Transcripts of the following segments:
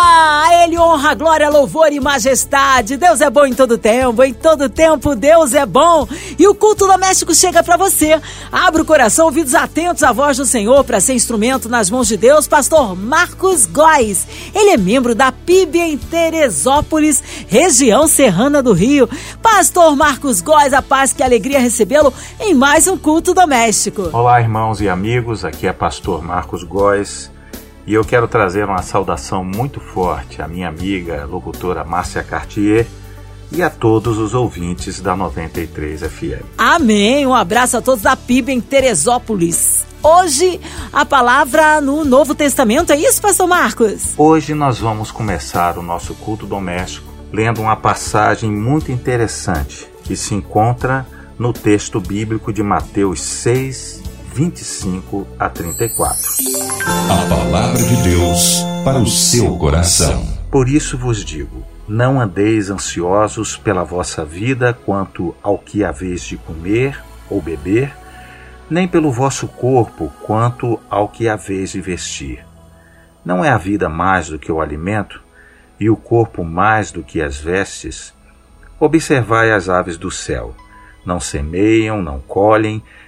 A Ele honra, glória, louvor e majestade. Deus é bom em todo tempo, em todo tempo Deus é bom. E o culto doméstico chega para você. Abra o coração, ouvidos atentos à voz do Senhor para ser instrumento nas mãos de Deus. Pastor Marcos Góes. Ele é membro da PIB em Teresópolis, região serrana do Rio. Pastor Marcos Góes, a paz que alegria recebê-lo em mais um culto doméstico. Olá, irmãos e amigos. Aqui é Pastor Marcos Góes. E eu quero trazer uma saudação muito forte à minha amiga locutora Márcia Cartier e a todos os ouvintes da 93 FM. Amém. Um abraço a todos da PIB em Teresópolis. Hoje, a palavra no Novo Testamento, é isso, Pastor Marcos? Hoje nós vamos começar o nosso culto doméstico lendo uma passagem muito interessante que se encontra no texto bíblico de Mateus 6, 25 a 34. A palavra de Deus para o seu coração. Por isso vos digo: não andeis ansiosos pela vossa vida quanto ao que haveis de comer ou beber, nem pelo vosso corpo quanto ao que haveis de vestir. Não é a vida mais do que o alimento, e o corpo mais do que as vestes? Observai as aves do céu. Não semeiam, não colhem,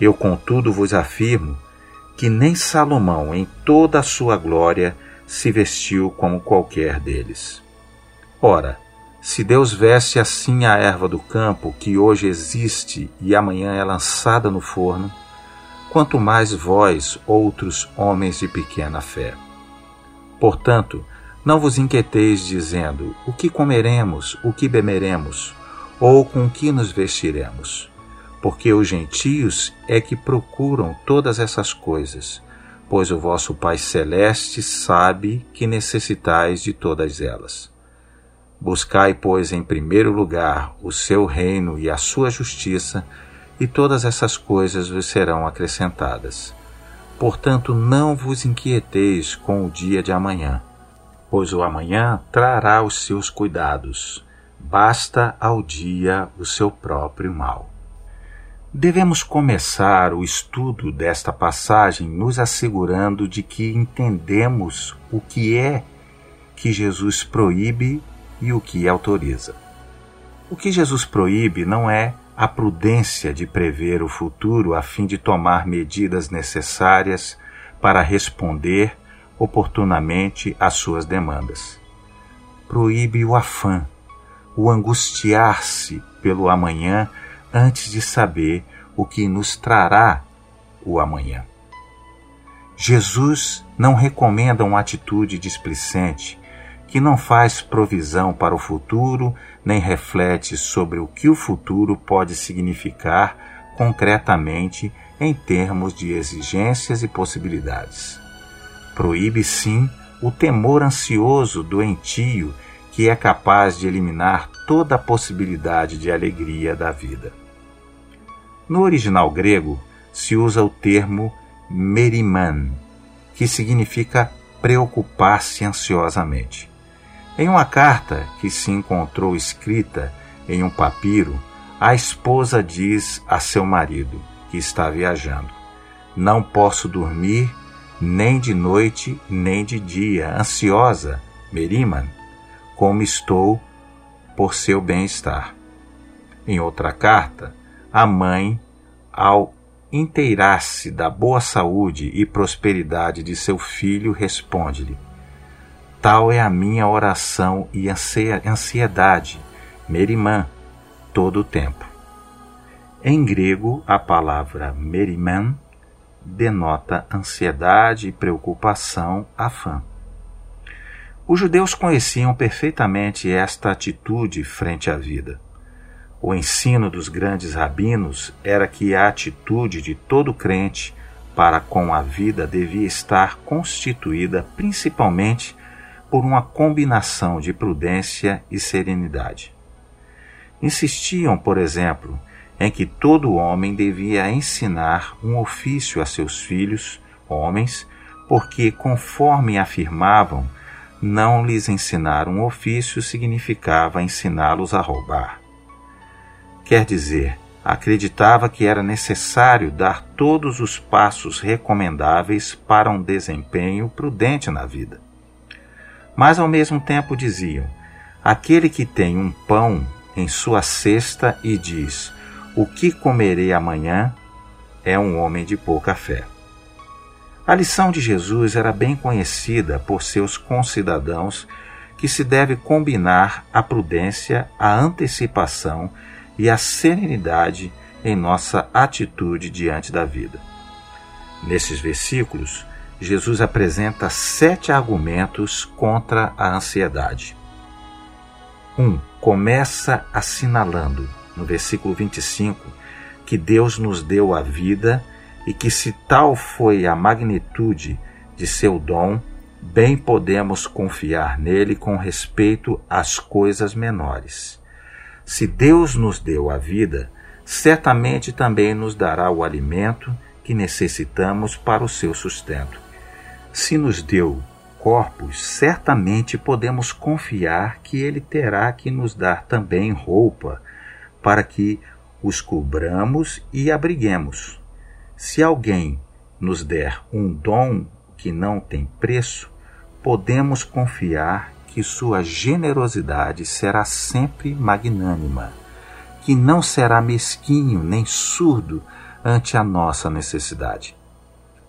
Eu, contudo, vos afirmo que nem Salomão, em toda a sua glória, se vestiu como qualquer deles. Ora, se Deus veste assim a erva do campo, que hoje existe e amanhã é lançada no forno, quanto mais vós, outros homens de pequena fé. Portanto, não vos inquieteis dizendo: o que comeremos, o que beberemos, ou com que nos vestiremos porque os gentios é que procuram todas essas coisas, pois o vosso Pai Celeste sabe que necessitais de todas elas. Buscai, pois, em primeiro lugar o seu reino e a sua justiça, e todas essas coisas vos serão acrescentadas. Portanto, não vos inquieteis com o dia de amanhã, pois o amanhã trará os seus cuidados. Basta ao dia o seu próprio mal. Devemos começar o estudo desta passagem nos assegurando de que entendemos o que é que Jesus proíbe e o que autoriza. O que Jesus proíbe não é a prudência de prever o futuro a fim de tomar medidas necessárias para responder oportunamente às suas demandas. Proíbe o afã, o angustiar-se pelo amanhã antes de saber o que nos trará o amanhã. Jesus não recomenda uma atitude displicente que não faz provisão para o futuro nem reflete sobre o que o futuro pode significar concretamente em termos de exigências e possibilidades. Proíbe sim o temor ansioso doentio que é capaz de eliminar toda a possibilidade de alegria da vida. No original grego se usa o termo meriman, que significa preocupar-se ansiosamente. Em uma carta que se encontrou escrita em um papiro, a esposa diz a seu marido, que está viajando: Não posso dormir nem de noite nem de dia, ansiosa, Meriman, como estou por seu bem-estar. Em outra carta, a mãe, ao inteirar-se da boa saúde e prosperidade de seu filho, responde-lhe: Tal é a minha oração e ansiedade, merimã, todo o tempo. Em grego, a palavra merimã denota ansiedade preocupação, afã. Os judeus conheciam perfeitamente esta atitude frente à vida. O ensino dos grandes rabinos era que a atitude de todo crente para com a vida devia estar constituída principalmente por uma combinação de prudência e serenidade. Insistiam, por exemplo, em que todo homem devia ensinar um ofício a seus filhos, homens, porque, conforme afirmavam, não lhes ensinar um ofício significava ensiná-los a roubar. Quer dizer, acreditava que era necessário dar todos os passos recomendáveis para um desempenho prudente na vida. Mas ao mesmo tempo diziam: aquele que tem um pão em sua cesta e diz: O que comerei amanhã? é um homem de pouca fé. A lição de Jesus era bem conhecida por seus concidadãos que se deve combinar a prudência, a antecipação e a serenidade em nossa atitude diante da vida. Nesses versículos, Jesus apresenta sete argumentos contra a ansiedade. 1. Um, começa assinalando, no versículo 25, que Deus nos deu a vida e que, se tal foi a magnitude de seu dom, bem podemos confiar nele com respeito às coisas menores. Se Deus nos deu a vida, certamente também nos dará o alimento que necessitamos para o seu sustento. Se nos deu corpos, certamente podemos confiar que Ele terá que nos dar também roupa, para que os cobramos e abriguemos. Se alguém nos der um dom que não tem preço, podemos confiar que sua generosidade será sempre magnânima, que não será mesquinho nem surdo ante a nossa necessidade.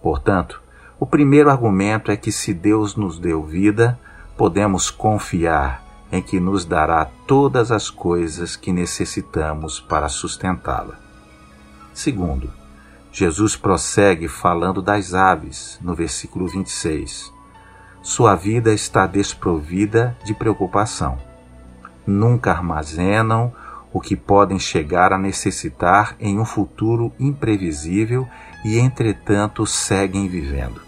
Portanto, o primeiro argumento é que se Deus nos deu vida, podemos confiar em que nos dará todas as coisas que necessitamos para sustentá-la. Segundo, Jesus prossegue falando das aves, no versículo 26 sua vida está desprovida de preocupação. Nunca armazenam o que podem chegar a necessitar em um futuro imprevisível e, entretanto, seguem vivendo.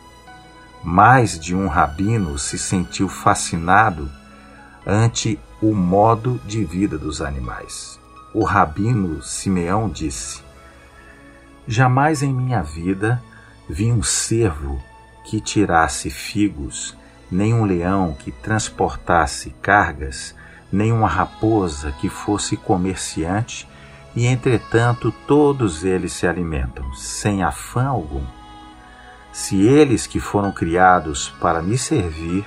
Mais de um rabino se sentiu fascinado ante o modo de vida dos animais. O rabino Simeão disse: Jamais em minha vida vi um cervo que tirasse figos nem um leão que transportasse cargas, nem uma raposa que fosse comerciante, e entretanto todos eles se alimentam, sem afã algum. Se eles que foram criados para me servir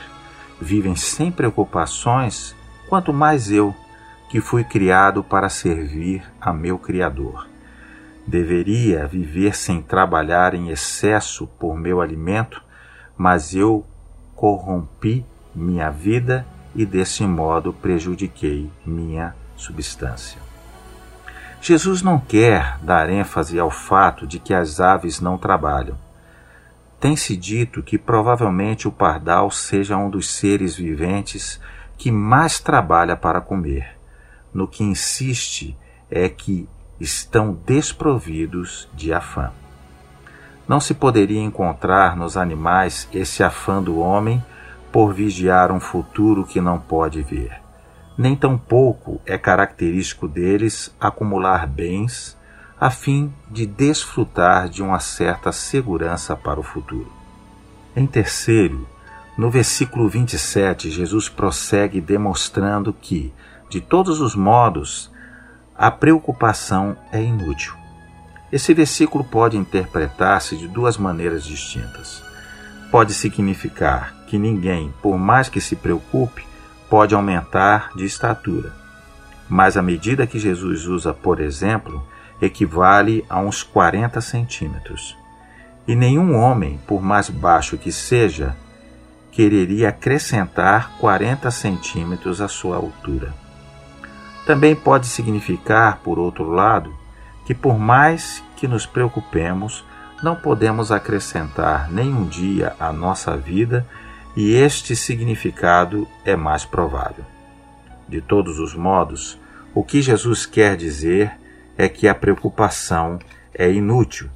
vivem sem preocupações, quanto mais eu, que fui criado para servir a meu Criador. Deveria viver sem trabalhar em excesso por meu alimento, mas eu corrompi minha vida e desse modo prejudiquei minha substância. Jesus não quer dar ênfase ao fato de que as aves não trabalham. Tem-se dito que provavelmente o pardal seja um dos seres viventes que mais trabalha para comer. No que insiste é que estão desprovidos de afã. Não se poderia encontrar nos animais esse afã do homem por vigiar um futuro que não pode ver. Nem tampouco é característico deles acumular bens a fim de desfrutar de uma certa segurança para o futuro. Em terceiro, no versículo 27, Jesus prossegue demonstrando que, de todos os modos, a preocupação é inútil. Esse versículo pode interpretar-se de duas maneiras distintas. Pode significar que ninguém, por mais que se preocupe, pode aumentar de estatura. Mas a medida que Jesus usa, por exemplo, equivale a uns 40 centímetros. E nenhum homem, por mais baixo que seja, quereria acrescentar 40 centímetros à sua altura. Também pode significar, por outro lado, que por mais que nos preocupemos, não podemos acrescentar nem um dia à nossa vida e este significado é mais provável. De todos os modos, o que Jesus quer dizer é que a preocupação é inútil.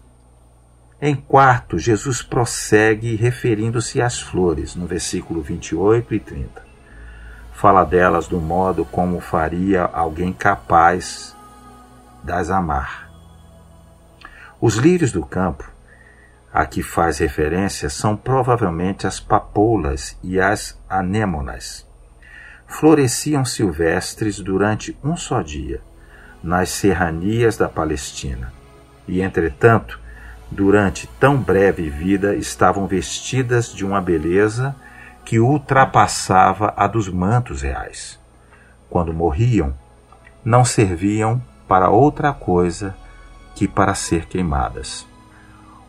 Em quarto, Jesus prossegue referindo-se às flores, no versículo 28 e 30. Fala delas do modo como faria alguém capaz das amar. Os lírios do campo, a que faz referência, são provavelmente as papoulas e as anêmonas. Floresciam silvestres durante um só dia, nas serranias da Palestina, e, entretanto, durante tão breve vida, estavam vestidas de uma beleza que ultrapassava a dos mantos reais. Quando morriam, não serviam para outra coisa que para ser queimadas.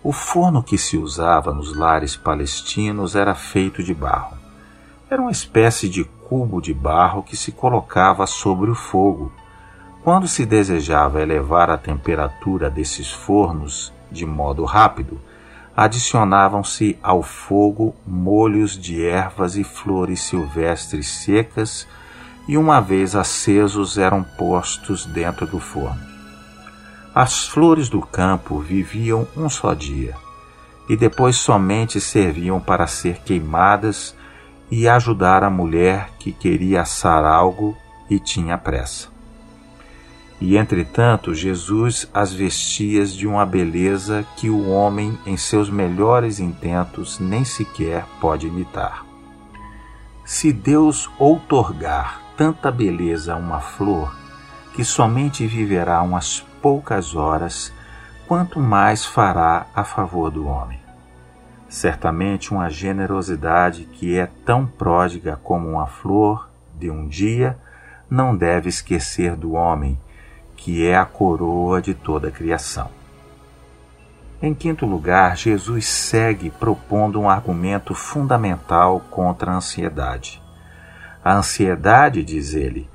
O forno que se usava nos lares palestinos era feito de barro. Era uma espécie de cubo de barro que se colocava sobre o fogo. Quando se desejava elevar a temperatura desses fornos de modo rápido, adicionavam-se ao fogo molhos de ervas e flores silvestres secas e, uma vez acesos, eram postos dentro do forno. As flores do campo viviam um só dia e depois somente serviam para ser queimadas e ajudar a mulher que queria assar algo e tinha pressa. E entretanto, Jesus as vestia de uma beleza que o homem, em seus melhores intentos, nem sequer pode imitar. Se Deus outorgar tanta beleza a uma flor, que somente viverá umas poucas horas, quanto mais fará a favor do homem. Certamente uma generosidade que é tão pródiga como uma flor de um dia não deve esquecer do homem que é a coroa de toda a criação. Em quinto lugar, Jesus segue propondo um argumento fundamental contra a ansiedade. A ansiedade, diz ele,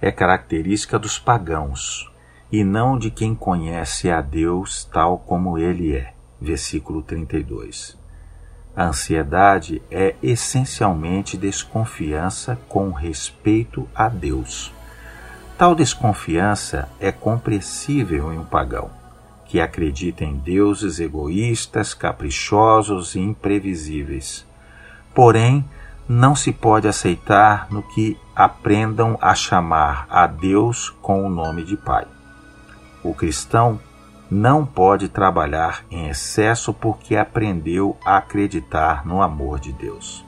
é característica dos pagãos e não de quem conhece a Deus tal como ele é. Versículo 32. A ansiedade é essencialmente desconfiança com respeito a Deus. Tal desconfiança é compreensível em um pagão, que acredita em deuses egoístas, caprichosos e imprevisíveis. Porém, não se pode aceitar no que aprendam a chamar a Deus com o nome de Pai. O cristão não pode trabalhar em excesso porque aprendeu a acreditar no amor de Deus.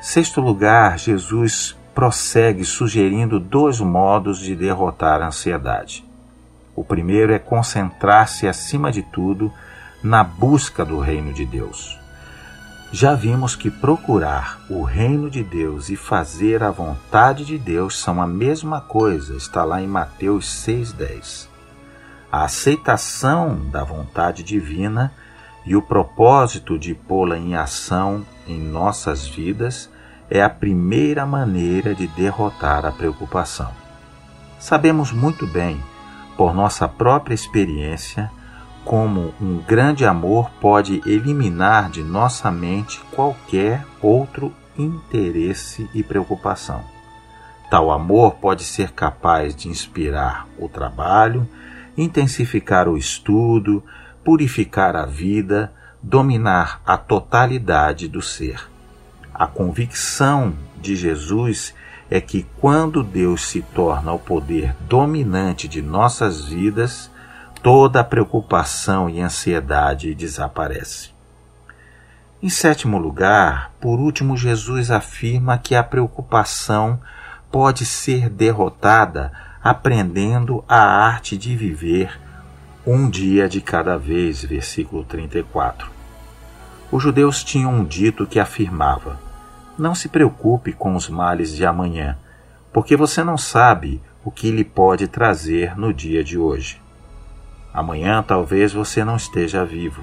Sexto lugar, Jesus prossegue sugerindo dois modos de derrotar a ansiedade. O primeiro é concentrar-se, acima de tudo, na busca do reino de Deus. Já vimos que procurar o reino de Deus e fazer a vontade de Deus são a mesma coisa, está lá em Mateus 6,10. A aceitação da vontade divina e o propósito de pô-la em ação em nossas vidas é a primeira maneira de derrotar a preocupação. Sabemos muito bem, por nossa própria experiência, como um grande amor pode eliminar de nossa mente qualquer outro interesse e preocupação. Tal amor pode ser capaz de inspirar o trabalho, intensificar o estudo, purificar a vida, dominar a totalidade do ser. A convicção de Jesus é que quando Deus se torna o poder dominante de nossas vidas, toda a preocupação e ansiedade desaparece. Em sétimo lugar, por último, Jesus afirma que a preocupação pode ser derrotada aprendendo a arte de viver um dia de cada vez, versículo 34. Os judeus tinham um dito que afirmava: Não se preocupe com os males de amanhã, porque você não sabe o que lhe pode trazer no dia de hoje. Amanhã talvez você não esteja vivo,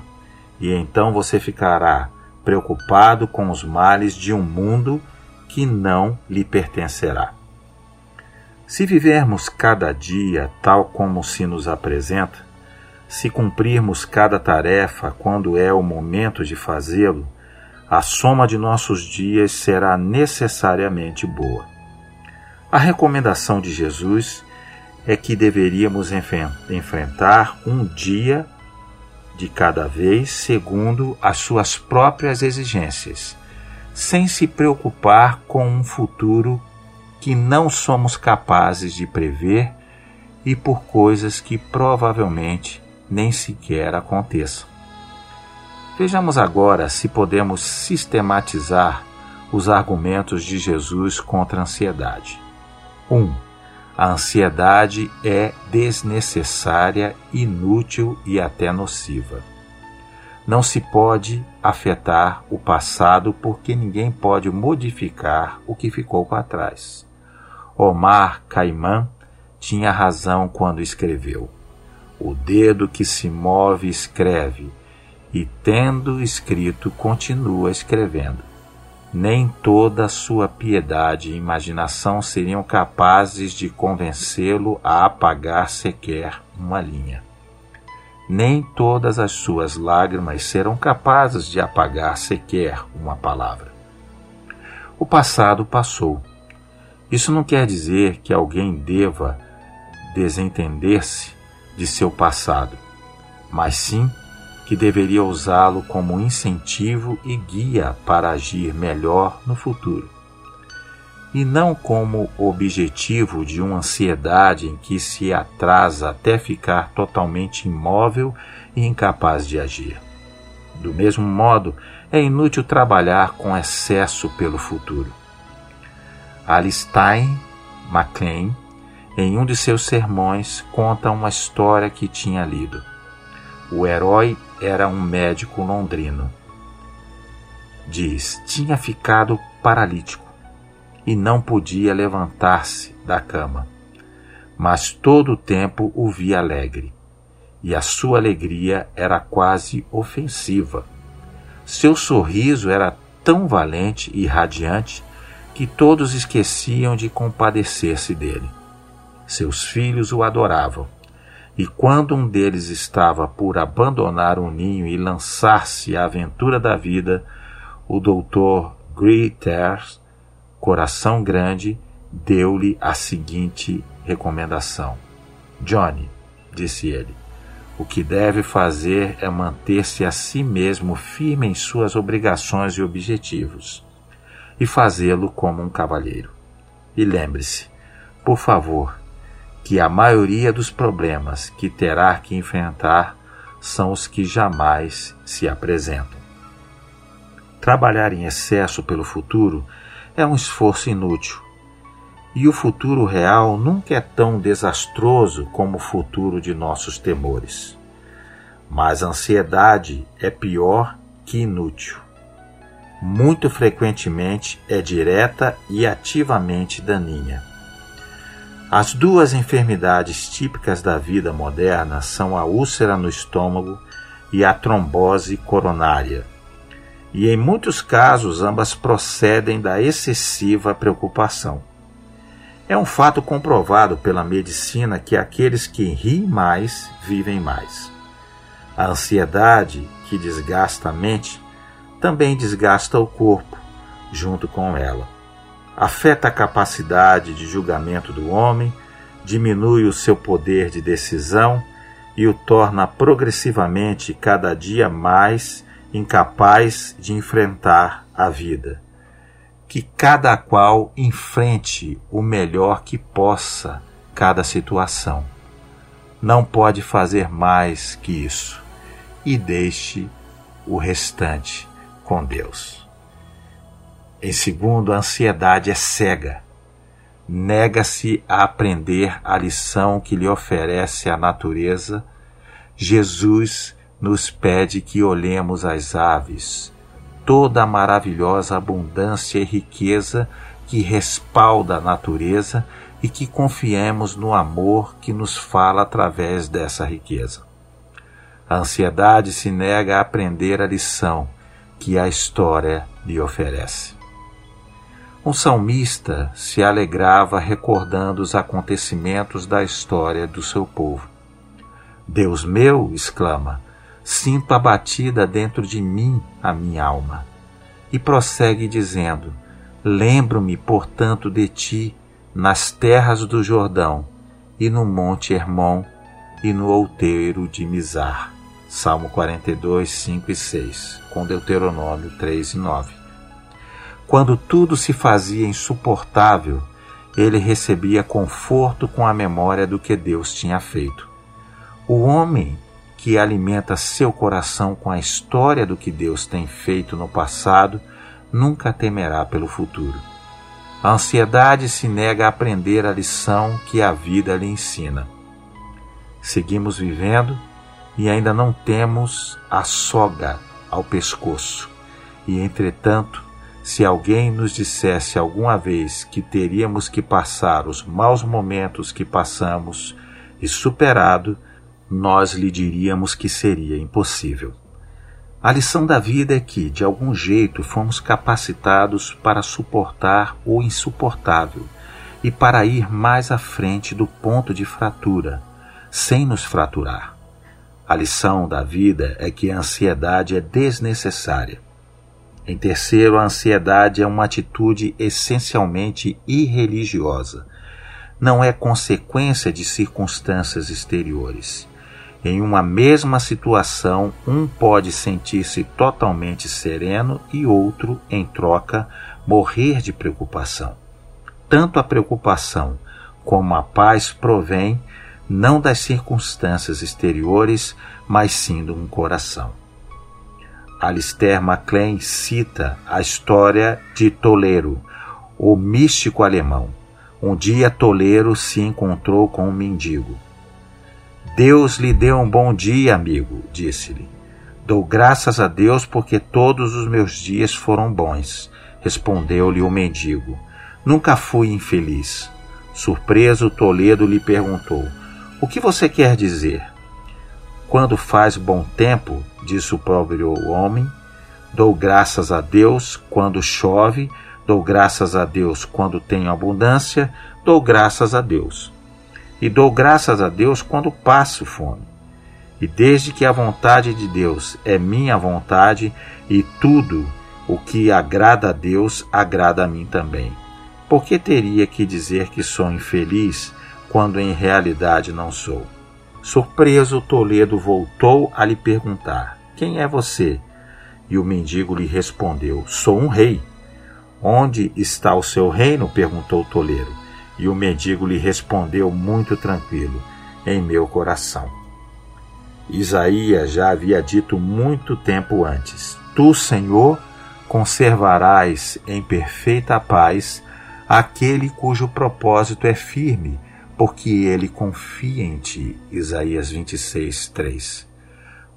e então você ficará preocupado com os males de um mundo que não lhe pertencerá. Se vivermos cada dia tal como se nos apresenta, se cumprirmos cada tarefa quando é o momento de fazê-lo, a soma de nossos dias será necessariamente boa. A recomendação de Jesus é que deveríamos enfrentar um dia de cada vez segundo as suas próprias exigências, sem se preocupar com um futuro que não somos capazes de prever e por coisas que provavelmente nem sequer aconteçam. Vejamos agora se podemos sistematizar os argumentos de Jesus contra a ansiedade. 1. Um, a ansiedade é desnecessária, inútil e até nociva. Não se pode afetar o passado porque ninguém pode modificar o que ficou para trás. Omar Caimán tinha razão quando escreveu: O dedo que se move escreve, e tendo escrito continua escrevendo nem toda sua piedade e imaginação seriam capazes de convencê-lo a apagar sequer uma linha. Nem todas as suas lágrimas serão capazes de apagar sequer uma palavra. O passado passou. Isso não quer dizer que alguém deva desentender-se de seu passado, mas sim que deveria usá-lo como incentivo e guia para agir melhor no futuro, e não como objetivo de uma ansiedade em que se atrasa até ficar totalmente imóvel e incapaz de agir. Do mesmo modo, é inútil trabalhar com excesso pelo futuro. Alistair MacLean, em um de seus sermões, conta uma história que tinha lido. O herói era um médico londrino. Diz: tinha ficado paralítico e não podia levantar-se da cama, mas todo o tempo o via alegre, e a sua alegria era quase ofensiva. Seu sorriso era tão valente e radiante que todos esqueciam de compadecer-se dele. Seus filhos o adoravam e quando um deles estava por abandonar o ninho e lançar-se à aventura da vida, o doutor Greeters, coração grande, deu-lhe a seguinte recomendação: Johnny, disse ele, o que deve fazer é manter-se a si mesmo firme em suas obrigações e objetivos, e fazê-lo como um cavalheiro. E lembre-se, por favor, que a maioria dos problemas que terá que enfrentar são os que jamais se apresentam. Trabalhar em excesso pelo futuro é um esforço inútil, e o futuro real nunca é tão desastroso como o futuro de nossos temores. Mas a ansiedade é pior que inútil. Muito frequentemente é direta e ativamente daninha. As duas enfermidades típicas da vida moderna são a úlcera no estômago e a trombose coronária. E em muitos casos, ambas procedem da excessiva preocupação. É um fato comprovado pela medicina que aqueles que riem mais vivem mais. A ansiedade, que desgasta a mente, também desgasta o corpo junto com ela afeta a capacidade de julgamento do homem, diminui o seu poder de decisão e o torna progressivamente cada dia mais incapaz de enfrentar a vida. Que cada qual enfrente o melhor que possa cada situação. Não pode fazer mais que isso e deixe o restante com Deus. Em segundo, a ansiedade é cega. Nega-se a aprender a lição que lhe oferece a natureza. Jesus nos pede que olhemos as aves, toda a maravilhosa abundância e riqueza que respalda a natureza e que confiemos no amor que nos fala através dessa riqueza. A ansiedade se nega a aprender a lição que a história lhe oferece. Um salmista se alegrava recordando os acontecimentos da história do seu povo. Deus meu, exclama, sinto abatida dentro de mim a minha alma. e prossegue dizendo: Lembro-me, portanto, de ti nas terras do Jordão, e no monte Hermon, e no outeiro de Mizar. Salmo 42, 5 e 6, com Deuteronômio 3 e 9. Quando tudo se fazia insuportável, ele recebia conforto com a memória do que Deus tinha feito. O homem que alimenta seu coração com a história do que Deus tem feito no passado nunca temerá pelo futuro. A ansiedade se nega a aprender a lição que a vida lhe ensina. Seguimos vivendo e ainda não temos a soga ao pescoço. E entretanto, se alguém nos dissesse alguma vez que teríamos que passar os maus momentos que passamos e superado, nós lhe diríamos que seria impossível. A lição da vida é que, de algum jeito, fomos capacitados para suportar o insuportável e para ir mais à frente do ponto de fratura, sem nos fraturar. A lição da vida é que a ansiedade é desnecessária. Em terceiro, a ansiedade é uma atitude essencialmente irreligiosa. Não é consequência de circunstâncias exteriores. Em uma mesma situação, um pode sentir-se totalmente sereno e outro, em troca, morrer de preocupação. Tanto a preocupação como a paz provém não das circunstâncias exteriores, mas sim de um coração. Alistair MacLean cita a história de Toledo, o místico alemão. Um dia Toledo se encontrou com um mendigo. Deus lhe deu um bom dia, amigo, disse-lhe. Dou graças a Deus porque todos os meus dias foram bons, respondeu-lhe o mendigo. Nunca fui infeliz. Surpreso, Toledo lhe perguntou: O que você quer dizer? Quando faz bom tempo, disse o pobre homem, dou graças a Deus quando chove, dou graças a Deus quando tenho abundância, dou graças a Deus e dou graças a Deus quando passo fome. E desde que a vontade de Deus é minha vontade e tudo o que agrada a Deus agrada a mim também. Por que teria que dizer que sou infeliz quando em realidade não sou? Surpreso, Toledo voltou a lhe perguntar: Quem é você? E o mendigo lhe respondeu: Sou um rei. Onde está o seu reino? perguntou Toledo. E o mendigo lhe respondeu muito tranquilo: Em meu coração. Isaías já havia dito muito tempo antes: Tu, Senhor, conservarás em perfeita paz aquele cujo propósito é firme, porque ele confia em ti. Isaías 26, 3.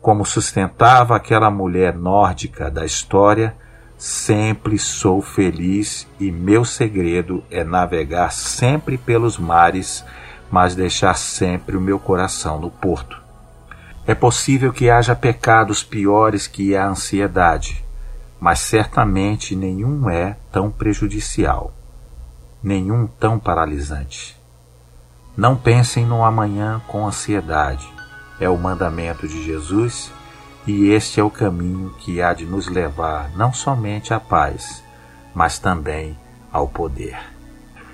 Como sustentava aquela mulher nórdica da história, Sempre sou feliz e meu segredo é navegar sempre pelos mares, mas deixar sempre o meu coração no porto. É possível que haja pecados piores que a ansiedade, mas certamente nenhum é tão prejudicial, nenhum tão paralisante. Não pensem no amanhã com ansiedade. É o mandamento de Jesus e este é o caminho que há de nos levar não somente à paz, mas também ao poder.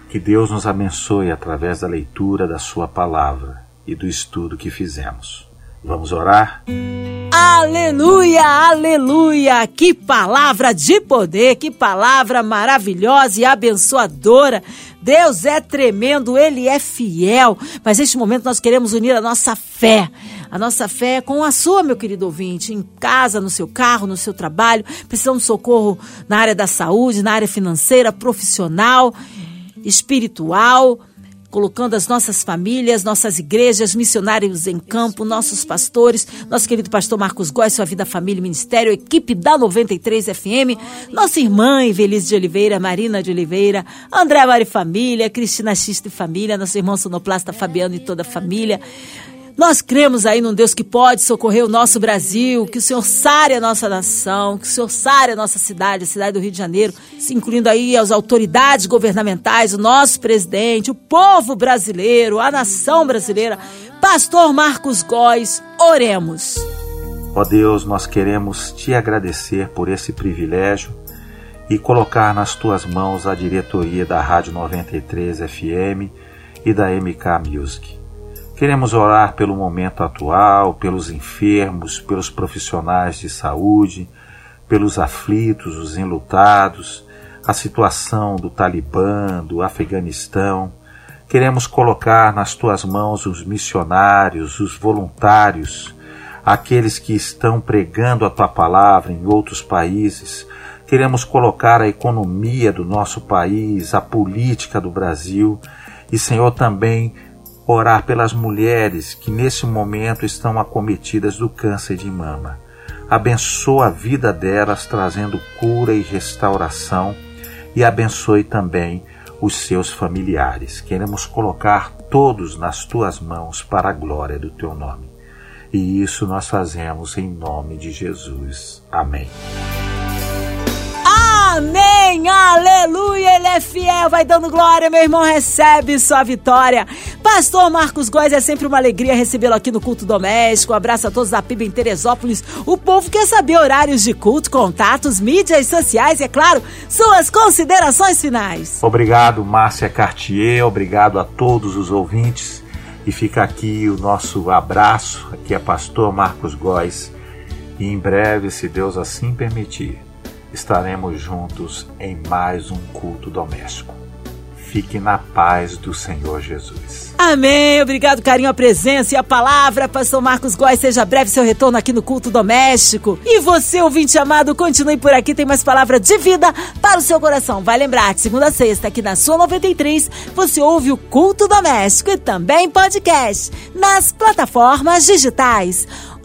Que Deus nos abençoe através da leitura da Sua palavra e do estudo que fizemos. Vamos orar? Aleluia, aleluia! Que palavra de poder, que palavra maravilhosa e abençoadora. Deus é tremendo, Ele é fiel. Mas neste momento nós queremos unir a nossa fé. A nossa fé com a sua, meu querido ouvinte, em casa, no seu carro, no seu trabalho, precisando de socorro na área da saúde, na área financeira, profissional, espiritual colocando as nossas famílias, nossas igrejas, missionários em campo, nossos pastores, nosso querido pastor Marcos Góes, sua vida, família e ministério, equipe da 93 FM, nossa irmã Evelise de Oliveira, Marina de Oliveira, André Mari Família, Cristina Xista e Família, nosso irmão sonoplasta Fabiano e toda a família. Nós cremos aí num Deus que pode socorrer o nosso Brasil, que o Senhor sare a nossa nação, que o Senhor sare a nossa cidade, a cidade do Rio de Janeiro, incluindo aí as autoridades governamentais, o nosso presidente, o povo brasileiro, a nação brasileira. Pastor Marcos Góes, oremos. Ó Deus, nós queremos te agradecer por esse privilégio e colocar nas tuas mãos a diretoria da Rádio 93 FM e da MK Music. Queremos orar pelo momento atual, pelos enfermos, pelos profissionais de saúde, pelos aflitos, os enlutados, a situação do Talibã, do Afeganistão. Queremos colocar nas tuas mãos os missionários, os voluntários, aqueles que estão pregando a tua palavra em outros países. Queremos colocar a economia do nosso país, a política do Brasil e, Senhor, também orar pelas mulheres que nesse momento estão acometidas do câncer de mama. Abençoa a vida delas, trazendo cura e restauração, e abençoe também os seus familiares. Queremos colocar todos nas tuas mãos para a glória do teu nome. E isso nós fazemos em nome de Jesus. Amém. Amém, aleluia, ele é fiel, vai dando glória, meu irmão, recebe sua vitória. Pastor Marcos Góes, é sempre uma alegria recebê-lo aqui no Culto Doméstico. Um abraço a todos da PIB em Teresópolis. O povo quer saber horários de culto, contatos, mídias sociais e, é claro, suas considerações finais. Obrigado, Márcia Cartier, obrigado a todos os ouvintes. E fica aqui o nosso abraço, aqui é Pastor Marcos Góes. E em breve, se Deus assim permitir, estaremos juntos em mais um culto doméstico. Fique na paz do Senhor Jesus. Amém. Obrigado, carinho, a presença e a palavra. Pastor Marcos Góes, seja breve seu retorno aqui no culto doméstico. E você, ouvinte amado, continue por aqui, tem mais palavra de vida para o seu coração. Vai lembrar, de segunda a sexta, aqui na sua 93, você ouve o culto doméstico e também podcast nas plataformas digitais.